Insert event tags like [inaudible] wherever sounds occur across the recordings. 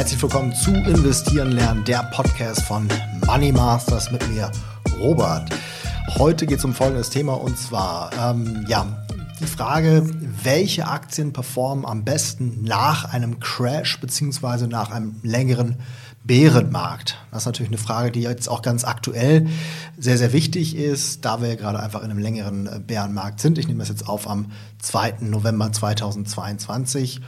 herzlich willkommen zu Investieren lernen, der Podcast von Money Masters mit mir, Robert. Heute geht es um folgendes Thema und zwar, ähm, ja, die Frage, welche Aktien performen am besten nach einem Crash beziehungsweise nach einem längeren Bärenmarkt? Das ist natürlich eine Frage, die jetzt auch ganz aktuell sehr, sehr wichtig ist, da wir gerade einfach in einem längeren äh, Bärenmarkt sind. Ich nehme das jetzt auf am 2. November 2022.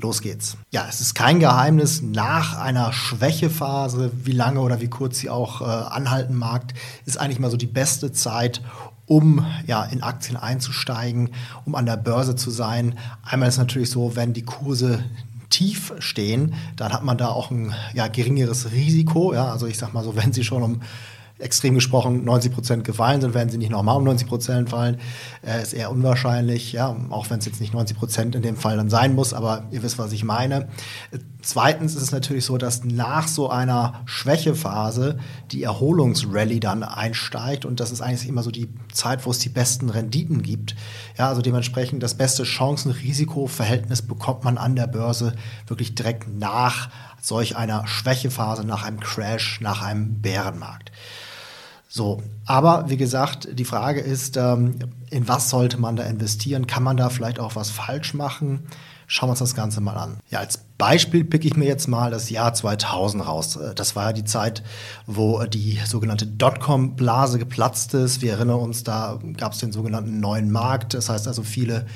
Los geht's. Ja, es ist kein Geheimnis, nach einer Schwächephase, wie lange oder wie kurz sie auch äh, anhalten mag, ist eigentlich mal so die beste Zeit, um ja, in Aktien einzusteigen, um an der Börse zu sein. Einmal ist natürlich so, wenn die Kurse tief stehen, dann hat man da auch ein ja, geringeres Risiko. Ja? Also ich sag mal so, wenn sie schon um extrem gesprochen 90 Prozent gefallen sind, werden sie nicht nochmal um 90 Prozent fallen. Äh, ist eher unwahrscheinlich, ja, auch wenn es jetzt nicht 90 Prozent in dem Fall dann sein muss, aber ihr wisst, was ich meine. Zweitens ist es natürlich so, dass nach so einer Schwächephase die Erholungsrallye dann einsteigt und das ist eigentlich immer so die Zeit, wo es die besten Renditen gibt. Ja, also dementsprechend das beste Chancen-Risiko-Verhältnis bekommt man an der Börse wirklich direkt nach solch einer Schwächephase, nach einem Crash, nach einem Bärenmarkt. So, aber wie gesagt, die Frage ist, ähm, in was sollte man da investieren? Kann man da vielleicht auch was falsch machen? Schauen wir uns das Ganze mal an. Ja, als Beispiel picke ich mir jetzt mal das Jahr 2000 raus. Äh, das war ja die Zeit, wo die sogenannte Dotcom-Blase geplatzt ist. Wir erinnern uns, da gab es den sogenannten neuen Markt. Das heißt also viele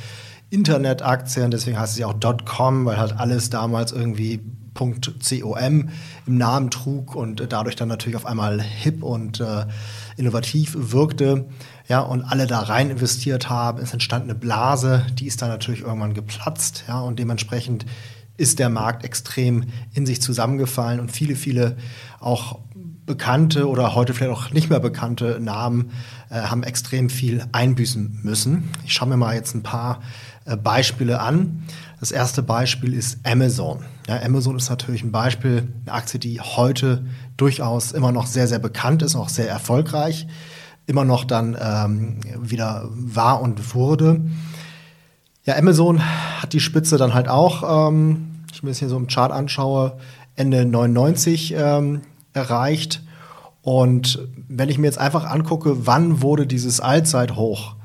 Internetaktien, deswegen heißt es ja auch Dotcom, weil halt alles damals irgendwie .com im Namen trug und dadurch dann natürlich auf einmal hip und äh, innovativ wirkte. Ja, und alle da rein investiert haben. Es entstand eine Blase, die ist dann natürlich irgendwann geplatzt. Ja, und dementsprechend ist der Markt extrem in sich zusammengefallen und viele, viele auch bekannte oder heute vielleicht auch nicht mehr bekannte Namen äh, haben extrem viel einbüßen müssen. Ich schaue mir mal jetzt ein paar äh, Beispiele an. Das erste Beispiel ist Amazon. Ja, Amazon ist natürlich ein Beispiel, eine Aktie, die heute durchaus immer noch sehr, sehr bekannt ist, auch sehr erfolgreich, immer noch dann ähm, wieder war und wurde. Ja, Amazon hat die Spitze dann halt auch, ähm, ich mir das hier so im Chart anschaue, Ende 99 ähm, erreicht. Und wenn ich mir jetzt einfach angucke, wann wurde dieses Allzeithoch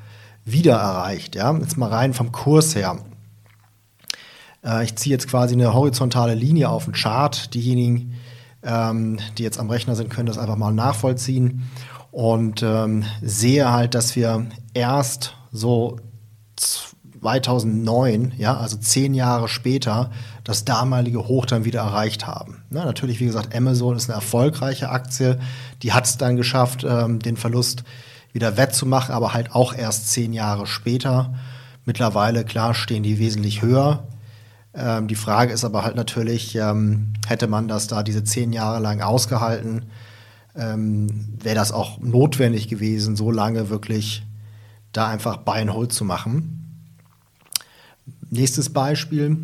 wieder erreicht, ja, jetzt mal rein vom Kurs her, äh, ich ziehe jetzt quasi eine horizontale Linie auf den Chart. Diejenigen, ähm, die jetzt am Rechner sind, können das einfach mal nachvollziehen und ähm, sehe halt, dass wir erst so 2009, ja, also zehn Jahre später, das damalige Hoch dann wieder erreicht haben. Na, natürlich, wie gesagt, Amazon ist eine erfolgreiche Aktie. Die hat es dann geschafft, ähm, den Verlust wieder wettzumachen, aber halt auch erst zehn Jahre später. Mittlerweile, klar, stehen die wesentlich höher. Ähm, die Frage ist aber halt natürlich, ähm, hätte man das da diese zehn Jahre lang ausgehalten, ähm, wäre das auch notwendig gewesen, so lange wirklich da einfach Buy Hold zu machen. Nächstes Beispiel.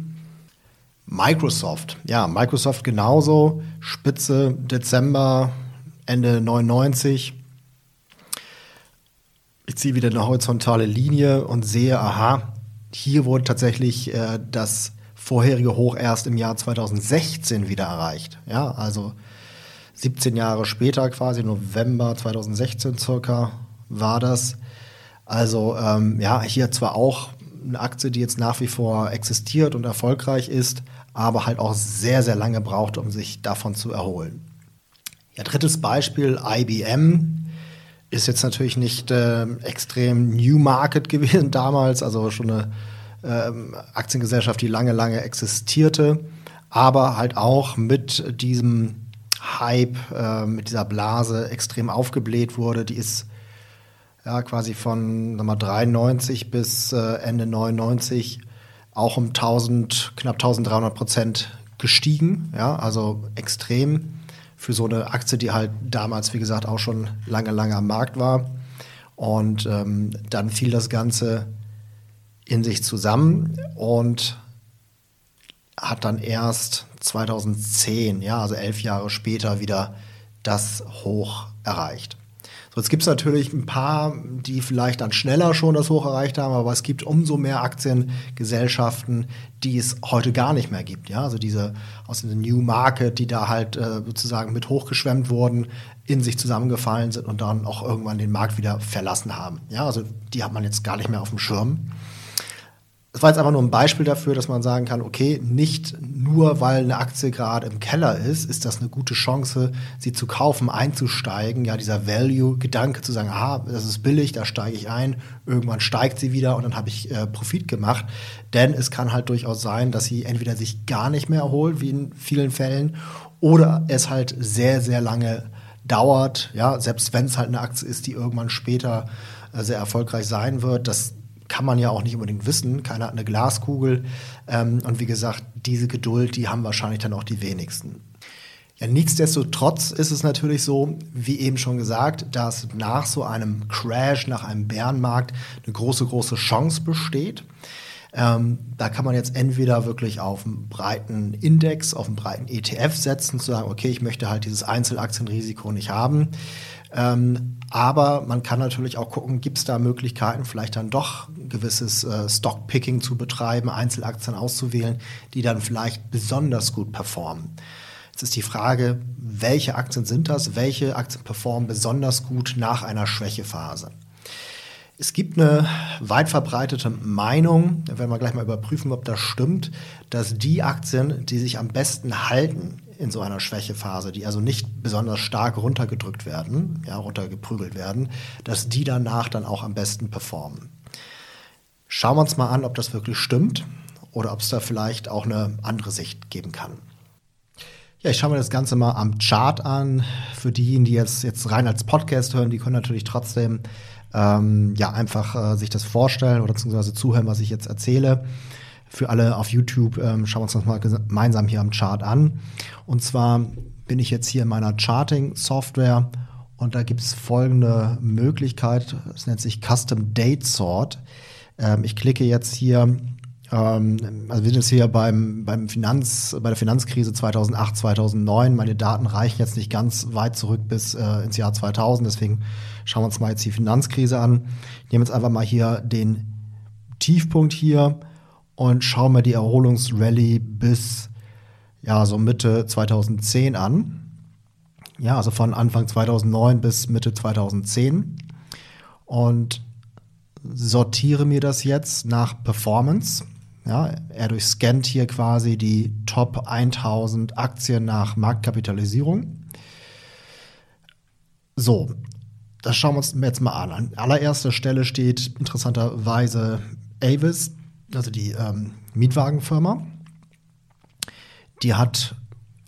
Microsoft. Ja, Microsoft genauso. Spitze Dezember, Ende 99. Ich ziehe wieder eine horizontale Linie und sehe, aha, hier wurde tatsächlich äh, das vorherige Hoch erst im Jahr 2016 wieder erreicht. Ja, also 17 Jahre später, quasi November 2016 circa, war das. Also ähm, ja, hier zwar auch eine Aktie, die jetzt nach wie vor existiert und erfolgreich ist, aber halt auch sehr, sehr lange braucht, um sich davon zu erholen. Ja, drittes Beispiel, IBM ist jetzt natürlich nicht äh, extrem New Market [laughs] gewesen damals, also schon eine ähm, Aktiengesellschaft, die lange, lange existierte, aber halt auch mit diesem Hype, äh, mit dieser Blase extrem aufgebläht wurde. Die ist ja quasi von sag mal, 93 bis äh, Ende 99 auch um 1000, knapp 1300 Prozent gestiegen. Ja, also extrem für so eine Aktie, die halt damals, wie gesagt, auch schon lange, lange am Markt war. Und ähm, dann fiel das Ganze in sich zusammen und hat dann erst 2010, ja, also elf Jahre später wieder das Hoch erreicht. So, jetzt gibt es natürlich ein paar, die vielleicht dann schneller schon das Hoch erreicht haben, aber es gibt umso mehr Aktiengesellschaften, die es heute gar nicht mehr gibt. Ja, also diese aus dem New Market, die da halt äh, sozusagen mit hochgeschwemmt wurden, in sich zusammengefallen sind und dann auch irgendwann den Markt wieder verlassen haben. Ja, also die hat man jetzt gar nicht mehr auf dem Schirm. Es war jetzt einfach nur ein Beispiel dafür, dass man sagen kann, okay, nicht nur weil eine Aktie gerade im Keller ist, ist das eine gute Chance, sie zu kaufen, einzusteigen. Ja, dieser Value-Gedanke zu sagen, aha, das ist billig, da steige ich ein, irgendwann steigt sie wieder und dann habe ich äh, Profit gemacht. Denn es kann halt durchaus sein, dass sie entweder sich gar nicht mehr erholt, wie in vielen Fällen, oder es halt sehr, sehr lange dauert. Ja, selbst wenn es halt eine Aktie ist, die irgendwann später äh, sehr erfolgreich sein wird, das kann man ja auch nicht unbedingt wissen. Keiner hat eine Glaskugel. Ähm, und wie gesagt, diese Geduld, die haben wahrscheinlich dann auch die wenigsten. Ja, nichtsdestotrotz ist es natürlich so, wie eben schon gesagt, dass nach so einem Crash, nach einem Bärenmarkt eine große, große Chance besteht. Ähm, da kann man jetzt entweder wirklich auf einen breiten Index, auf einen breiten ETF setzen, zu sagen, okay, ich möchte halt dieses Einzelaktienrisiko nicht haben. Ähm, aber man kann natürlich auch gucken, gibt es da Möglichkeiten, vielleicht dann doch gewisses äh, Stockpicking zu betreiben, Einzelaktien auszuwählen, die dann vielleicht besonders gut performen. Jetzt ist die Frage, welche Aktien sind das? Welche Aktien performen besonders gut nach einer Schwächephase? Es gibt eine weit verbreitete Meinung, da werden wir gleich mal überprüfen, ob das stimmt, dass die Aktien, die sich am besten halten in so einer Schwächephase, die also nicht besonders stark runtergedrückt werden, ja, runtergeprügelt werden, dass die danach dann auch am besten performen. Schauen wir uns mal an, ob das wirklich stimmt oder ob es da vielleicht auch eine andere Sicht geben kann. Ja, ich schaue mir das Ganze mal am Chart an. Für diejenigen, die jetzt, jetzt rein als Podcast hören, die können natürlich trotzdem ähm, ja einfach äh, sich das vorstellen oder beziehungsweise zuhören, was ich jetzt erzähle für alle auf YouTube, ähm, schauen wir uns das mal gemeinsam hier am Chart an. Und zwar bin ich jetzt hier in meiner Charting-Software und da gibt es folgende Möglichkeit. Es nennt sich Custom Date Sort. Ähm, ich klicke jetzt hier, ähm, also wir sind jetzt hier beim, beim Finanz, bei der Finanzkrise 2008, 2009. Meine Daten reichen jetzt nicht ganz weit zurück bis äh, ins Jahr 2000. Deswegen schauen wir uns mal jetzt die Finanzkrise an. Ich nehme jetzt einfach mal hier den Tiefpunkt hier und schaue mir die Erholungsrallye bis ja, so Mitte 2010 an. Ja, also von Anfang 2009 bis Mitte 2010 und sortiere mir das jetzt nach Performance. Ja, er durchscannt hier quasi die Top 1000 Aktien nach Marktkapitalisierung. So, das schauen wir uns jetzt mal an. An allererster Stelle steht interessanterweise Avis, also die ähm, Mietwagenfirma, die hat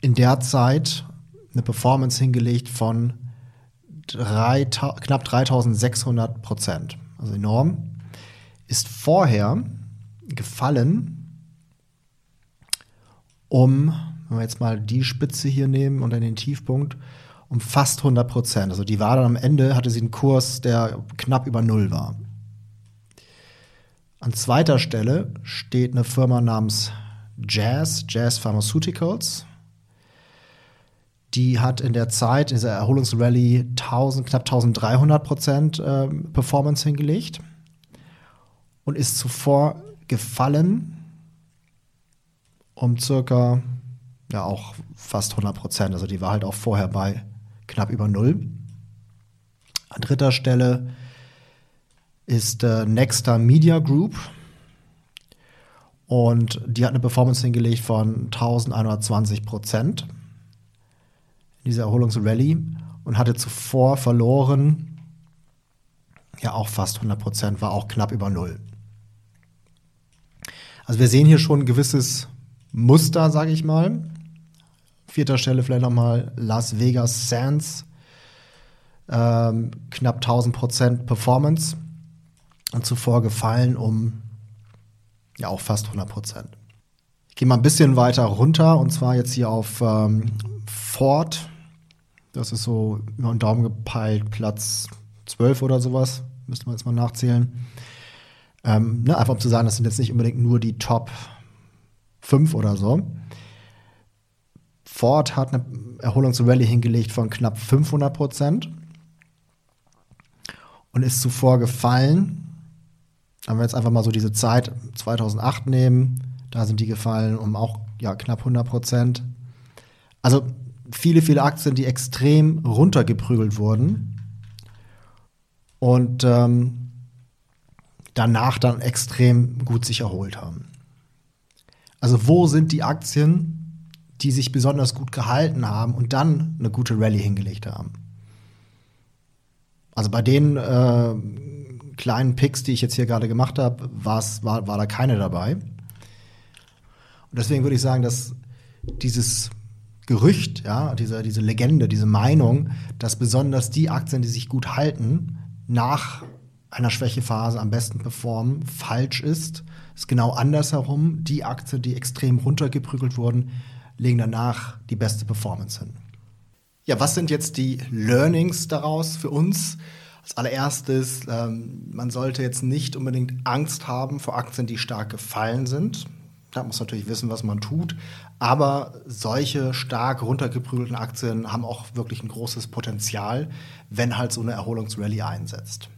in der Zeit eine Performance hingelegt von 3, knapp 3600 Prozent, also enorm, ist vorher gefallen um, wenn wir jetzt mal die Spitze hier nehmen und dann den Tiefpunkt, um fast 100 Prozent. Also die war dann am Ende, hatte sie einen Kurs, der knapp über Null war. An zweiter Stelle steht eine Firma namens Jazz, Jazz Pharmaceuticals. Die hat in der Zeit, in dieser Erholungsrallye, 1000, knapp 1300 Prozent äh, Performance hingelegt und ist zuvor gefallen um circa, ja auch fast 100 Prozent. Also die war halt auch vorher bei knapp über Null. An dritter Stelle ist äh, Nexta Media Group. Und die hat eine Performance hingelegt von 1120 Prozent in dieser Erholungsrallye und hatte zuvor verloren, ja auch fast 100 Prozent, war auch knapp über Null. Also wir sehen hier schon ein gewisses Muster, sage ich mal. Vierter Stelle vielleicht nochmal Las Vegas Sands, ähm, knapp 1000 Prozent Performance und zuvor gefallen um ja auch fast 100 Prozent. Ich gehe mal ein bisschen weiter runter und zwar jetzt hier auf ähm, Ford. Das ist so über den Daumen gepeilt, Platz 12 oder sowas. Müsste man jetzt mal nachzählen. Ähm, ne, einfach um zu sagen, das sind jetzt nicht unbedingt nur die Top 5 oder so. Ford hat eine Erholungsrallye hingelegt von knapp 500 Prozent. und ist zuvor gefallen. Wenn wir jetzt einfach mal so diese Zeit 2008 nehmen, da sind die gefallen um auch ja, knapp 100 Prozent. Also viele, viele Aktien, die extrem runtergeprügelt wurden und ähm, danach dann extrem gut sich erholt haben. Also wo sind die Aktien, die sich besonders gut gehalten haben und dann eine gute Rallye hingelegt haben? Also bei den äh, kleinen Picks, die ich jetzt hier gerade gemacht habe, war, war da keine dabei. Und deswegen würde ich sagen, dass dieses Gerücht, ja, diese, diese Legende, diese Meinung, dass besonders die Aktien, die sich gut halten, nach einer Schwächephase am besten performen, falsch ist. Es ist genau andersherum. Die Aktien, die extrem runtergeprügelt wurden, legen danach die beste Performance hin. Ja, was sind jetzt die Learnings daraus für uns? Als allererstes, ähm, man sollte jetzt nicht unbedingt Angst haben vor Aktien, die stark gefallen sind. Da muss natürlich wissen, was man tut. Aber solche stark runtergeprügelten Aktien haben auch wirklich ein großes Potenzial, wenn halt so eine Erholungsrallye einsetzt.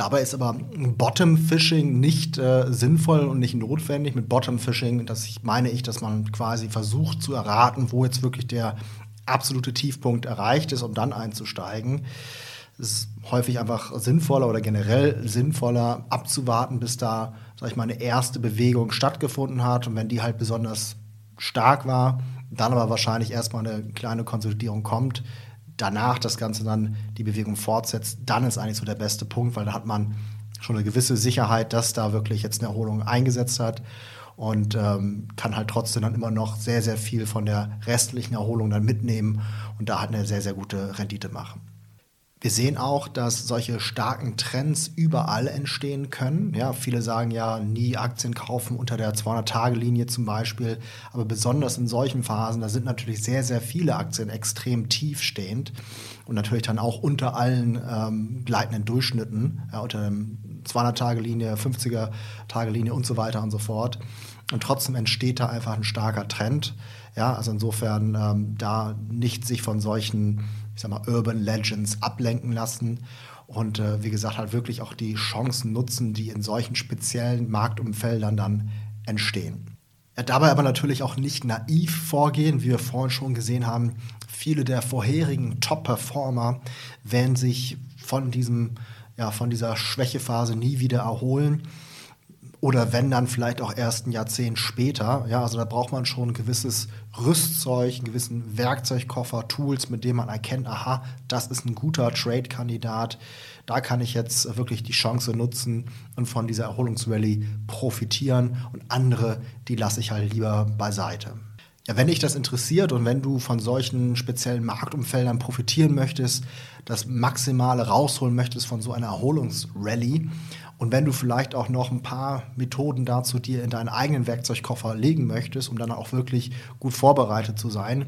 Dabei ist aber Bottom-Fishing nicht äh, sinnvoll und nicht notwendig. Mit Bottom-Fishing, das meine ich, dass man quasi versucht zu erraten, wo jetzt wirklich der absolute Tiefpunkt erreicht ist, um dann einzusteigen. Es ist häufig einfach sinnvoller oder generell sinnvoller abzuwarten, bis da, sag ich mal, eine erste Bewegung stattgefunden hat. Und wenn die halt besonders stark war, dann aber wahrscheinlich erstmal eine kleine Konsolidierung kommt, danach das Ganze dann die Bewegung fortsetzt, dann ist eigentlich so der beste Punkt, weil da hat man schon eine gewisse Sicherheit, dass da wirklich jetzt eine Erholung eingesetzt hat und ähm, kann halt trotzdem dann immer noch sehr, sehr viel von der restlichen Erholung dann mitnehmen und da halt eine sehr, sehr gute Rendite machen. Wir sehen auch, dass solche starken Trends überall entstehen können. Ja, viele sagen ja, nie Aktien kaufen unter der 200-Tage-Linie zum Beispiel. Aber besonders in solchen Phasen, da sind natürlich sehr, sehr viele Aktien extrem tief stehend und natürlich dann auch unter allen ähm, gleitenden Durchschnitten, ja, unter der 200-Tage-Linie, 50er-Tage-Linie und so weiter und so fort. Und trotzdem entsteht da einfach ein starker Trend. Ja, also insofern ähm, da nicht sich von solchen, ich sag mal, Urban Legends ablenken lassen und äh, wie gesagt halt wirklich auch die Chancen nutzen, die in solchen speziellen Marktumfeldern dann entstehen. Ja, dabei aber natürlich auch nicht naiv vorgehen, wie wir vorhin schon gesehen haben. Viele der vorherigen Top-Performer werden sich von diesem ja, von dieser Schwächephase nie wieder erholen oder wenn dann vielleicht auch erst ein Jahrzehnt später. Ja, also da braucht man schon ein gewisses Rüstzeug, einen gewissen Werkzeugkoffer, Tools, mit dem man erkennt, aha, das ist ein guter Trade-Kandidat. Da kann ich jetzt wirklich die Chance nutzen und von dieser Erholungsrallye profitieren und andere, die lasse ich halt lieber beiseite. Ja, wenn dich das interessiert und wenn du von solchen speziellen Marktumfeldern profitieren möchtest, das Maximale rausholen möchtest von so einer Erholungsrallye und wenn du vielleicht auch noch ein paar Methoden dazu dir in deinen eigenen Werkzeugkoffer legen möchtest, um dann auch wirklich gut vorbereitet zu sein,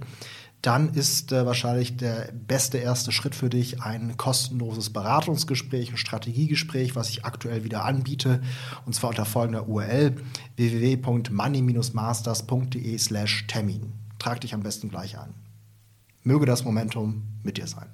dann ist äh, wahrscheinlich der beste erste Schritt für dich ein kostenloses Beratungsgespräch, ein Strategiegespräch, was ich aktuell wieder anbiete, und zwar unter folgender URL www.money-masters.de/termin. Trag dich am besten gleich an. Möge das Momentum mit dir sein.